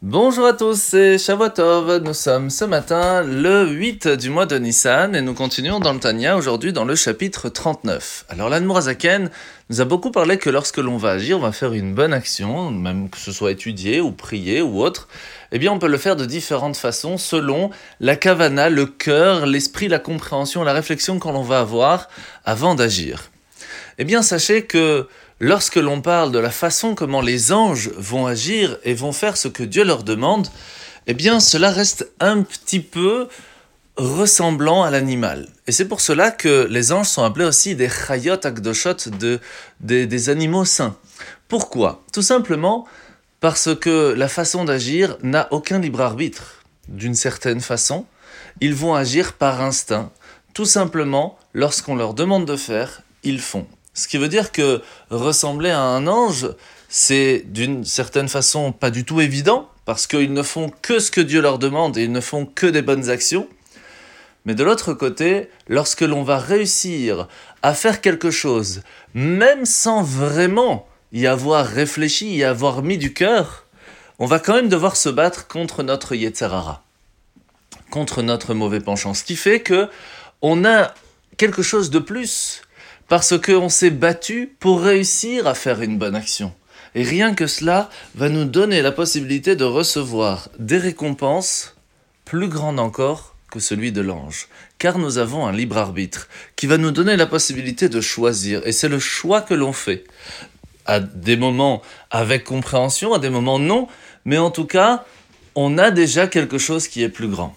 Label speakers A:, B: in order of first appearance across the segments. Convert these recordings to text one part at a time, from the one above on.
A: Bonjour à tous, c'est Shavuotov. Nous sommes ce matin le 8 du mois de Nissan et nous continuons dans le Tanya aujourd'hui dans le chapitre 39. Alors l'Anmorazaken nous a beaucoup parlé que lorsque l'on va agir, on va faire une bonne action, même que ce soit étudier ou prier ou autre, eh bien on peut le faire de différentes façons selon la kavana, le cœur, l'esprit, la compréhension, la réflexion qu'on va avoir avant d'agir. Eh bien sachez que lorsque l'on parle de la façon comment les anges vont agir et vont faire ce que Dieu leur demande, eh bien cela reste un petit peu ressemblant à l'animal. Et c'est pour cela que les anges sont appelés aussi des chayot akdoshot, de, des, des animaux saints. Pourquoi? Tout simplement parce que la façon d'agir n'a aucun libre arbitre. D'une certaine façon, ils vont agir par instinct. Tout simplement, lorsqu'on leur demande de faire, ils font. Ce qui veut dire que ressembler à un ange, c'est d'une certaine façon pas du tout évident, parce qu'ils ne font que ce que Dieu leur demande et ils ne font que des bonnes actions. Mais de l'autre côté, lorsque l'on va réussir à faire quelque chose, même sans vraiment y avoir réfléchi, y avoir mis du cœur, on va quand même devoir se battre contre notre Yetzerara, contre notre mauvais penchant. Ce qui fait que on a quelque chose de plus parce qu'on s'est battu pour réussir à faire une bonne action. Et rien que cela va nous donner la possibilité de recevoir des récompenses plus grandes encore que celui de l'ange. Car nous avons un libre arbitre qui va nous donner la possibilité de choisir. Et c'est le choix que l'on fait. À des moments avec compréhension, à des moments non. Mais en tout cas, on a déjà quelque chose qui est plus grand.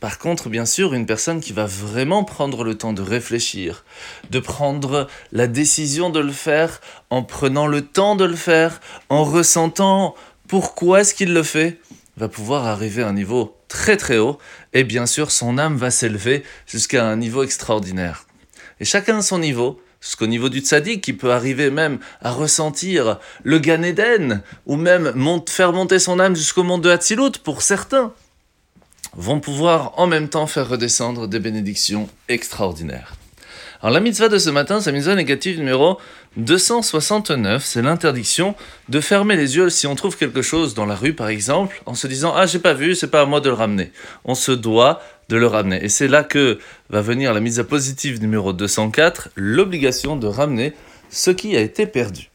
A: Par contre, bien sûr, une personne qui va vraiment prendre le temps de réfléchir, de prendre la décision de le faire en prenant le temps de le faire, en ressentant pourquoi est-ce qu'il le fait, va pouvoir arriver à un niveau très très haut. Et bien sûr son âme va s'élever jusqu'à un niveau extraordinaire. Et chacun à son niveau, jusqu'au niveau du tzaddik qui peut arriver même à ressentir le Gan Eden ou même faire monter son âme jusqu'au monde de Hatzilut pour certains vont pouvoir en même temps faire redescendre des bénédictions extraordinaires. Alors la mitzvah de ce matin, c'est la mitzvah négative numéro 269, c'est l'interdiction de fermer les yeux si on trouve quelque chose dans la rue par exemple, en se disant ah j'ai pas vu, c'est pas à moi de le ramener. On se doit de le ramener. Et c'est là que va venir la mitzvah positive numéro 204, l'obligation de ramener ce qui a été perdu.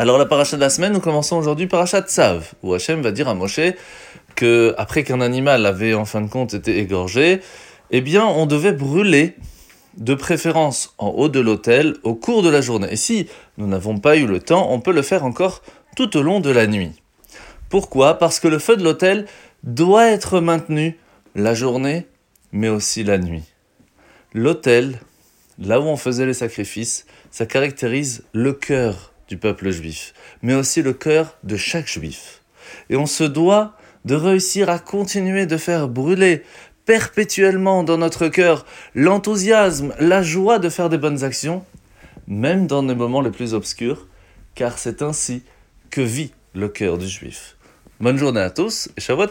A: Alors la paracha de la semaine, nous commençons aujourd'hui paracha de Sav, où Hachem va dire à Moshe après qu'un animal avait en fin de compte été égorgé, eh bien on devait brûler de préférence en haut de l'autel au cours de la journée. Et si nous n'avons pas eu le temps, on peut le faire encore tout au long de la nuit. Pourquoi? Parce que le feu de l'autel doit être maintenu la journée, mais aussi la nuit. L'autel, là où on faisait les sacrifices, ça caractérise le cœur du peuple juif, mais aussi le cœur de chaque juif. Et on se doit de réussir à continuer de faire brûler perpétuellement dans notre cœur l'enthousiasme, la joie de faire des bonnes actions, même dans les moments les plus obscurs, car c'est ainsi que vit le cœur du juif. Bonne journée à tous et Shavuot